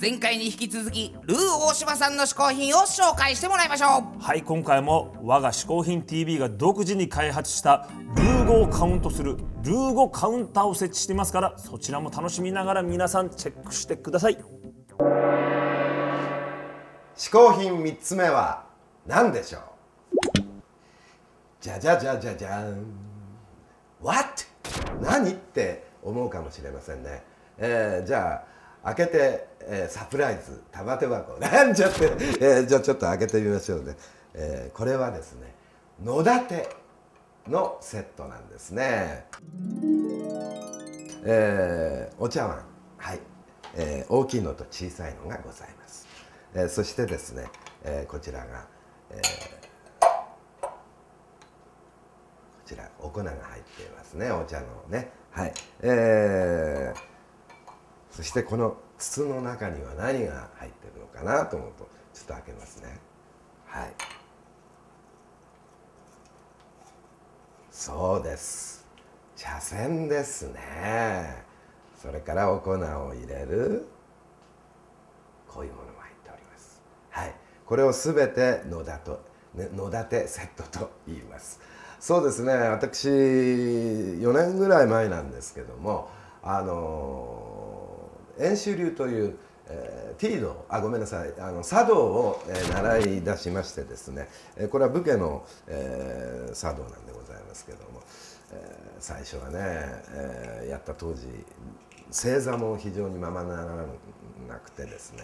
前回に引き続きルー大柴さんの嗜好品を紹介してもらいましょう。はい今回も我が嗜好品 TV が独自に開発したルー語をカウントするルー語カウンターを設置していますからそちらも楽しみながら皆さんチェックしてください。嗜好品3つ目は何でしょう？じゃじゃじゃじゃじゃん。What? 何って思うかもしれませんね、えー、じゃあ開けて、えー、サプライズ玉手箱。なんちゃって、えー、じゃあちょっと開けてみましょうね、えー、これはですね野立のセットなんですね。えー、お茶碗。はい、えー、大きいのと小さいのがございます、えー、そしてですね、えー、こちらが、えー、こちらお粉が入っていますね。お茶のね。はい、えー、そしてこの筒の中には何が入ってるのかなと思うとちょっと開けますね。はい。そうです。茶筅ですね。それからお粉を入れるこういうものも入っております。はい。これをすべて野立と野立てセットと言います。そうですね。私4年ぐらい前なんですけどもあの円周流というえー、ティードあごめんなさい。あの茶道を、えー、習い出しましてですね、えー、これは武家の、えー、茶道なんでございますけども、えー、最初はね、えー、やった当時正座も非常にままならなくてですね、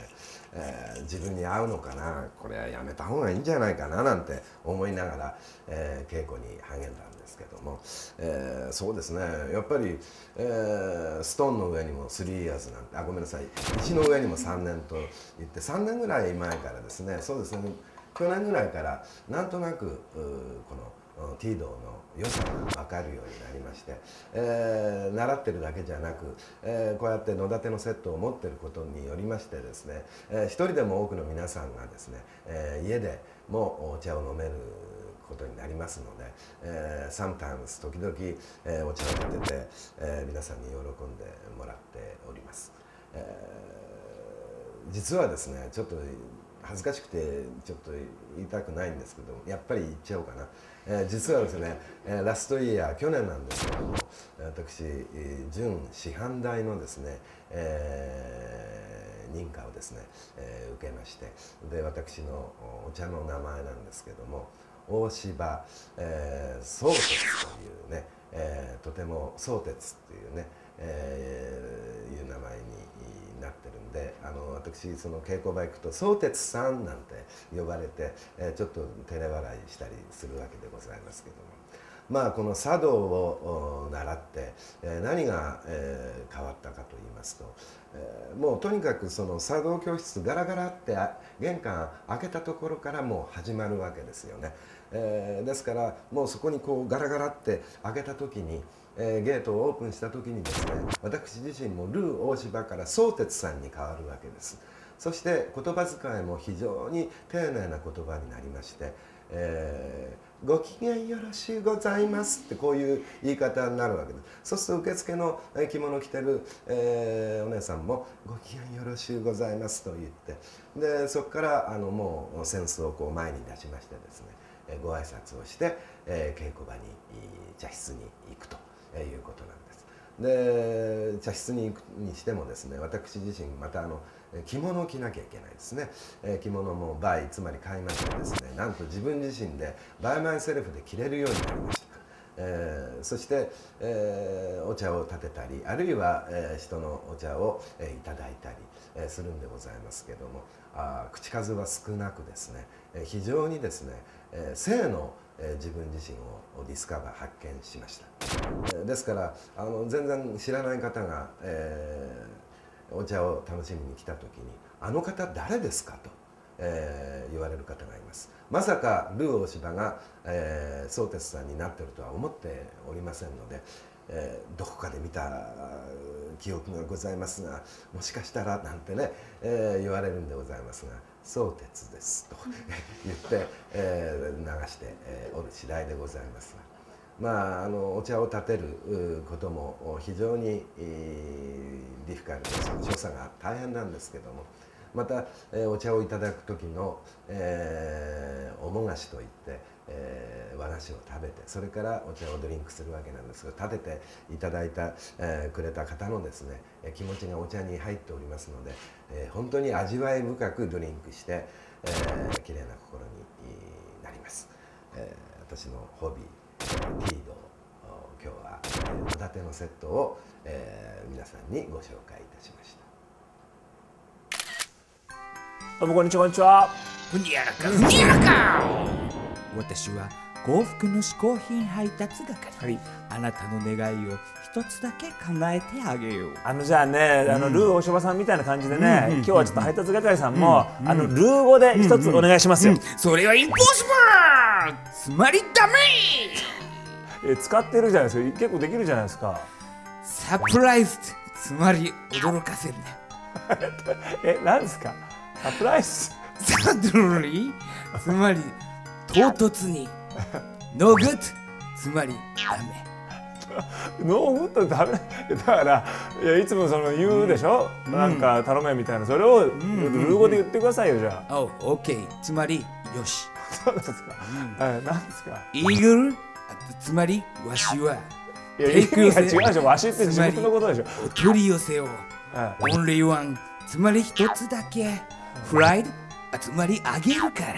えー、自分に合うのかなこれはやめた方がいいんじゃないかななんて思いながら、えー、稽古に励んだんですけども、えー、そうですねやっぱり、えー、ストーンの上にも3 years なんてあごめんなさい石の上にも3年と言って3年ぐらい前からですねそうですね去年ぐらいからなんとなくこのティードの良さが分かるようになりまして、えー、習ってるだけじゃなく、えー、こうやって野立のセットを持ってることによりましてですね、えー、一人でも多くの皆さんがですね、えー、家でもお茶を飲めることになりますので、えー、sometimes 時々、えー、お茶を立てて、えー、皆さんに喜んでもらっております、えー、実はですねちょっと恥ずかしくてちょっと言いたくないんですけどやっぱり言っちゃおうかな、えー、実はですね、えー、ラストイヤー去年なんですけども私準師範代のですね、えー、認可をですね、え、受けましてで私のお茶の名前なんですけども大柴、えー、宗鉄というね、え、とても宗鉄っていうね、え、いう名前になってる私その稽古場行くと「相鉄さん」なんて呼ばれて、え、ちょっと照れ笑いしたりするわけでございますけども。まあ、この茶道を習って、何が、変わったかと言いますと、もうとにかくその茶道教室ガラガラって玄関開けたところからもう始まるわけですよね。えー、ですからもうそこにこうガラガラって開けた時にえー、ゲートをオープンした時にですね私自身もルー大柴から相鉄さんに変わるわけです。そして言葉遣いも非常に丁寧な言葉になりまして、えー、ご機嫌よろしゅうございますってこういう言い方になるわけです。そうすると受付の着物着てる、えー、お姉さんもご機嫌よろしゅうございますと言ってでそこからあのもう扇子をこう前に出しましてですねご挨拶をして、えー、稽古場に茶室に行くということなんです。で茶室に行くにしてもですね私自身またあの着物を着なきゃいけないですね、えー、着物も buy つまり買いましてですねなんと自分自身で by myself で着れるようになりました。えー、そして、えー、お茶を立てたりあるいは、えー、人のお茶を、えー、いただいたり、えー、するんでございますけどもあ口数は少なくですね、えー、非常にですね、えー、静のえ自分自身をディスカバー発見しました、えですからあの全然知らない方が、えー、お茶を楽しみに来た時に「あの方誰ですか?」と、えー、言われる方がいます。まさかルー大柴が、えー、相鉄さんになってるとは思っておりませんので、えー、どこかで見た記憶がございますがもしかしたらなんてね、えー、言われるんでございますが相鉄ですと 言って、えー、流して、えー、おる次第でございますが。まあ、あのお茶を立てることも非常にディフィカルです。所作が大変なんですけども、また、えーお茶をいただく時の、えーおもがしといって、えー和菓子を食べてそれからお茶をドリンクするわけなんですが立てていただいた、えーくれた方のですね気持ちがお茶に入っておりますので、えー本当に味わい深くドリンクして、えー、綺麗な心になります、えー私のホビーティード今日はえー戸建てのセットを、えー皆さんにご紹介いたしました。どうもこんにちはこんにちは。ふにゃらか。ふにゃらか。私は幸福の嗜好品配達係、はい。あなたの願いを一つだけ叶えてあげよう。あのじゃあね、あのルー大柴さんみたいな感じでね、今日はちょっと配達係さんも、あのルー語で一つお願いしますよ、それはインポッシブル。つまりダメ。え使ってるじゃないですか。結構できるじゃないですかサプライズつまり驚かせるね。えなんですか？サプライズサドリーつまり唐突に No good つまりダメ。 No good ダメ。だからいやいつもその言うでしょ、なんか頼めみたいな。それをルー語で言ってくださいよじゃあ、オッケーつまりよし。そうですか、はいなんですか？ Eagle？あつまりわしは。いや意味が違うでしょ。わしって自分のことでしょ。お取り寄せを。は only one つまり一つだけフライドあつまりあげるから。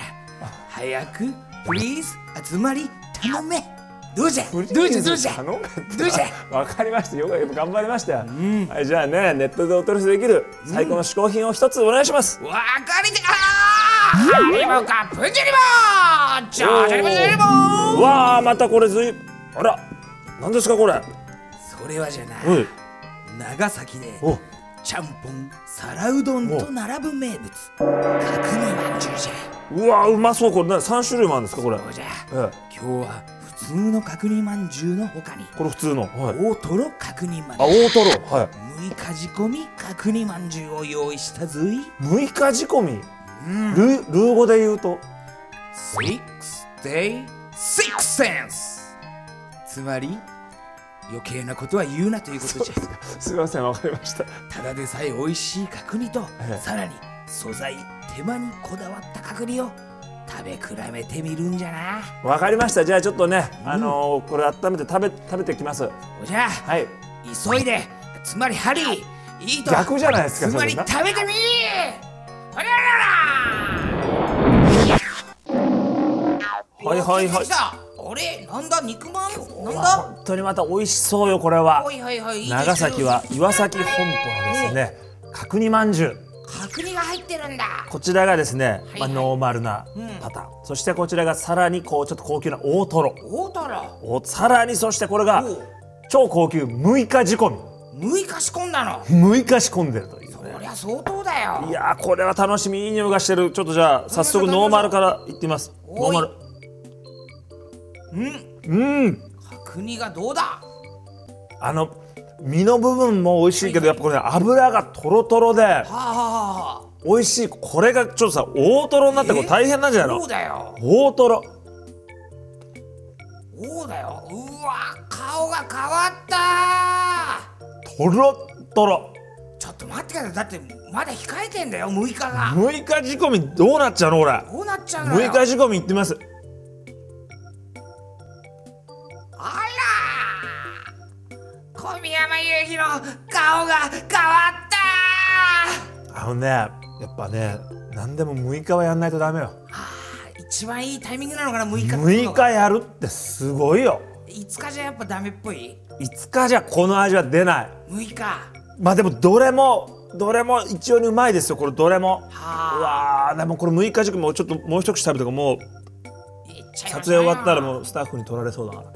早くプリーズあつまり頼め。どうじゃ？どうじゃ？どうじゃ？頼どうじゃ？わかりましたよ。く頑張りましたよ、はいじゃあねネットでお取りできる最高の嗜好品を一つお願いします、わかりてあーハリボカプンジェリボージャージャリボジャリボわあまたこれずいあら何ですかこれ？それはじゃなおい長崎でおちゃんぽん皿うどんと並ぶ名物。角煮まんじゅうじゃ。うわうまそう。これな三種類もあるんですかこれ。そうじゃ。ええ。今日は普通の角煮まんじゅうの他にこれ普通の？はい。大トロ角煮まんあ大トロ。はい。6日仕込み角煮まんじゅうを用意したぞい。6日仕込み、ルールー語で言うと？Six day six sense つまり余計なことは言うなということじゃ。すみませんわかりました。ただでさえ美味しい角煮と、ええ。さらに素材手間にこだわった角煮を食べ比べてみるんじゃな。わかりました。じゃあちょっとね、あのーこれ温めて食べ食べてきます。おじゃあはい。急いでつまりハリーいいと逆じゃないですかつまり食べてみほりゃらはいはいはいあれ？なんだ？肉まん？なんだ？本当にまた美味しそうよこれは。はいはいはい長崎は岩崎本舗のですね。角煮まんじゅう。角煮が入ってるんだ。こちらがですね、いまあ、ノーマルなパターン、そしてこちらがさらにこうちょっと高級な大トロ。大トロ？おさらにそしてこれが超高級6日仕込6日仕込んだの？み6日仕込んでるというね。こりゃ相当だよ。いやーこれは楽しみ。いい匂いがしてる。ちょっとじゃあ早速ノーマルからいってみます。ノーマルうん。うん。角煮がどうだ？あの身の部分も美味しいけどやっぱこれ、ね、油がトロトロではあはあはあ美味しい。これがちょっとさ大トロになってこれ大変なんじゃないそのうだよ。大トロ。そうだよ。うわ顔が変わった。トロトロ。ちょっと待ってください。だってまだ控えてんだよ6日が。6日仕込みどうなっちゃうのこれ？どうなっちゃうのよ。6日仕込みいってみます山雄飛の顔が変わった。あのねやっぱね何でも6日はやんないとダメよ。あー一番いいタイミングなのかな6日って。いう6のが日やるってすごいよ。5日じゃやっぱダメっぽい？5日じゃこの味は出ない。6日。まあでもどれもどれも一様にうまいですよこれどれも。うはわーでもこれ6日軸もちょっともう一口食べてもう撮影終わったらもうスタッフに取られそうだから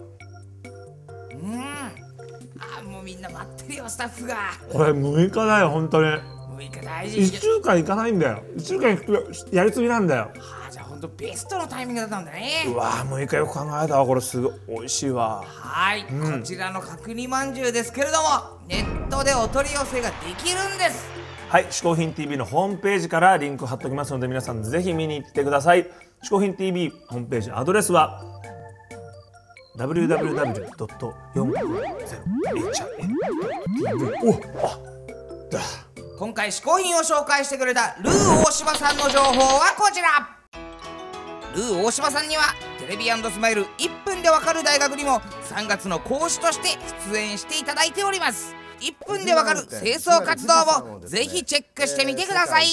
みんな待ってるよスタッフが。これ6日だよ本当に。6日大事。1週間いかないんだよ。1週間行くとやりすぎなんだよ。はあじゃあほんとベストのタイミングだったんだね。うわー6日よく考えたわこれすごい美味しいわ。はい、こちらの角煮まんじゅうですけれどもネットでお取り寄せができるんです。はい、嗜好品 TV のホームページからリンク貼っておきますので皆さんぜひ見に行ってください。嗜好品 TV ホームページアドレスは www.450h.tv おあだ今回試行品を紹介してくれたルー大柴さんの情報はこちらルー大柴さんにはテレビスマイル1分でわかる大学にも3月の講師として出演していただいております1分でわかる清掃活動もぜひチェックしてみてください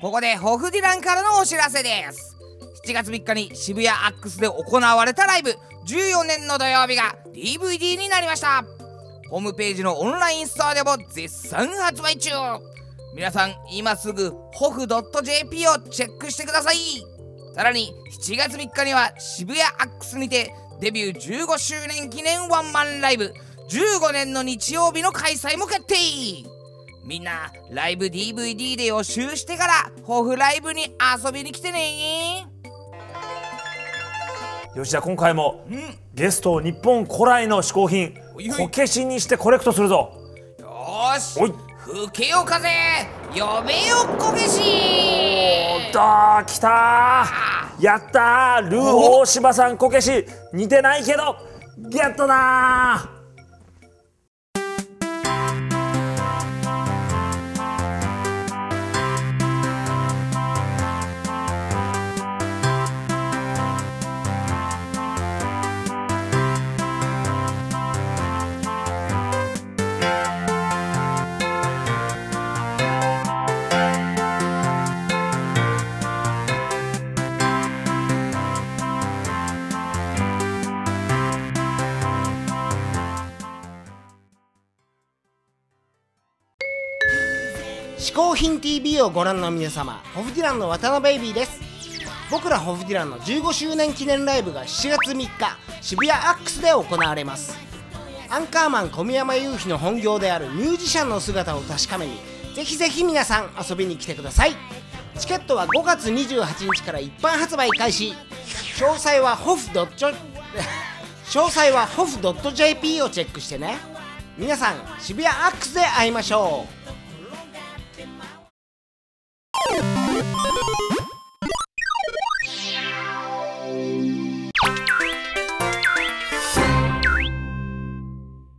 ここでホフディランからのお知らせです7月3日に渋谷アックスで行われたライブ。14年の土曜日が DVD になりました。ホームページのオンラインストアでも絶賛発売中。皆さん今すぐホフ .jp をチェックしてください。さらに7月3日には渋谷アックスにてデビュー15周年記念ワンマンライブ。15年の日曜日の開催も決定。みんなライブ DVD で予習してからホフライブに遊びに来てね。よしじゃあ今回もうんゲストを日本古来の嗜好品こけしにしてコレクトするぞ。よーし。おい。吹けよ風呼べよこけし。だーきたー。やったー。ルー大柴さんこけし。似てないけどゲットだ嗜好品 TV をご覧の皆様ホフディランの渡辺ベイビーです。僕らホフディランの15周年記念ライブが7月3日渋谷アックスで行われます。アンカーマン小宮山雄飛の本業であるミュージシャンの姿を確かめにぜひぜひ皆さん遊びに来てください。チケットは5月28日から一般発売開始。詳細はホフドッチョ 詳細はホフ .jp をチェックしてね。皆さん渋谷アックスで会いましょう。